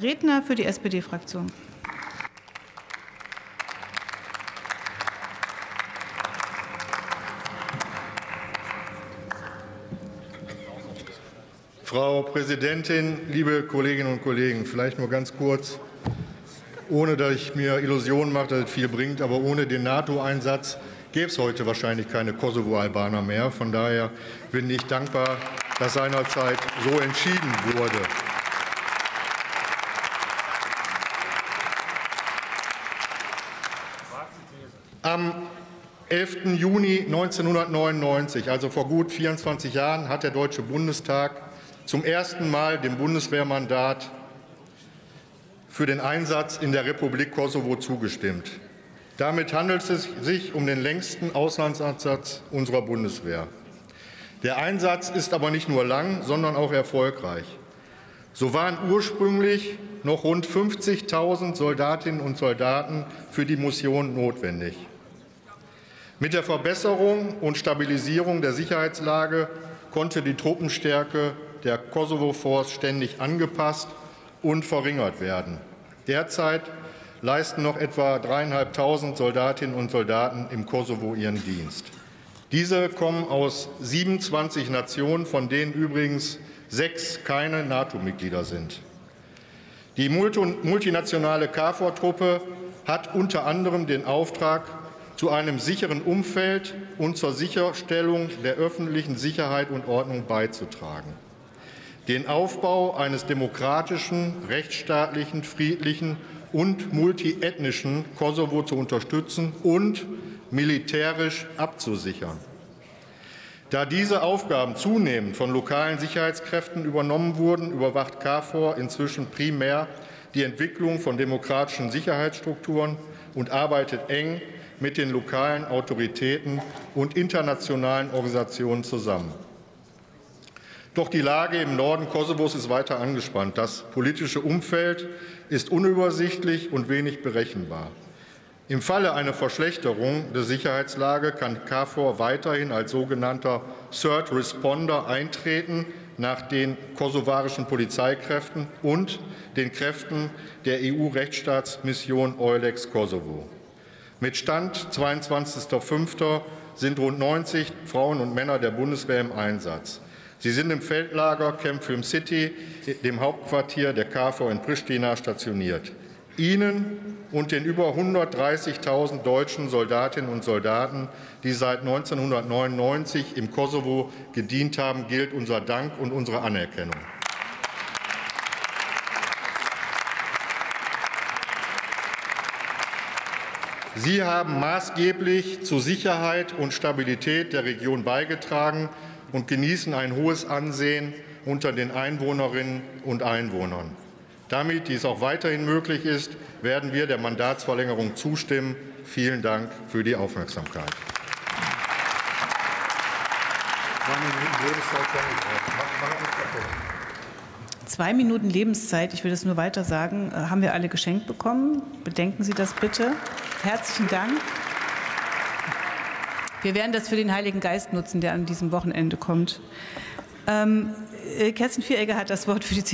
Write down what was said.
Redner für die SPD-Fraktion. Frau Präsidentin, liebe Kolleginnen und Kollegen, vielleicht nur ganz kurz, ohne dass ich mir Illusionen mache, dass es viel bringt, aber ohne den NATO-Einsatz gäbe es heute wahrscheinlich keine Kosovo-Albaner mehr. Von daher bin ich dankbar, dass seinerzeit so entschieden wurde. Am 11. Juni 1999, also vor gut 24 Jahren, hat der Deutsche Bundestag zum ersten Mal dem Bundeswehrmandat für den Einsatz in der Republik Kosovo zugestimmt. Damit handelt es sich um den längsten Auslandseinsatz unserer Bundeswehr. Der Einsatz ist aber nicht nur lang, sondern auch erfolgreich. So waren ursprünglich noch rund 50.000 Soldatinnen und Soldaten für die Mission notwendig. Mit der Verbesserung und Stabilisierung der Sicherheitslage konnte die Truppenstärke der Kosovo Force ständig angepasst und verringert werden. Derzeit leisten noch etwa dreieinhalbtausend Soldatinnen und Soldaten im Kosovo ihren Dienst. Diese kommen aus 27 Nationen, von denen übrigens sechs keine NATO-Mitglieder sind. Die multinationale KFOR-Truppe hat unter anderem den Auftrag, zu einem sicheren Umfeld und zur Sicherstellung der öffentlichen Sicherheit und Ordnung beizutragen, den Aufbau eines demokratischen, rechtsstaatlichen, friedlichen und multiethnischen Kosovo zu unterstützen und militärisch abzusichern. Da diese Aufgaben zunehmend von lokalen Sicherheitskräften übernommen wurden, überwacht KFOR inzwischen primär die Entwicklung von demokratischen Sicherheitsstrukturen und arbeitet eng mit den lokalen Autoritäten und internationalen Organisationen zusammen. Doch die Lage im Norden Kosovos ist weiter angespannt. Das politische Umfeld ist unübersichtlich und wenig berechenbar. Im Falle einer Verschlechterung der Sicherheitslage kann KFOR weiterhin als sogenannter Third Responder eintreten nach den kosovarischen Polizeikräften und den Kräften der EU-Rechtsstaatsmission Eulex Kosovo. Mit Stand 22.05. sind rund 90 Frauen und Männer der Bundeswehr im Einsatz. Sie sind im Feldlager Camp Film City, dem Hauptquartier der KFOR in Pristina, stationiert. Ihnen und den über 130.000 deutschen Soldatinnen und Soldaten, die seit 1999 im Kosovo gedient haben, gilt unser Dank und unsere Anerkennung. Sie haben maßgeblich zur Sicherheit und Stabilität der Region beigetragen und genießen ein hohes Ansehen unter den Einwohnerinnen und Einwohnern. Damit dies auch weiterhin möglich ist, werden wir der Mandatsverlängerung zustimmen. Vielen Dank für die Aufmerksamkeit. Zwei Minuten Lebenszeit, ich will das nur weiter sagen, äh, haben wir alle geschenkt bekommen. Bedenken Sie das bitte. Herzlichen Dank. Wir werden das für den Heiligen Geist nutzen, der an diesem Wochenende kommt. Ähm, äh, Kerstin Vieregger hat das Wort für die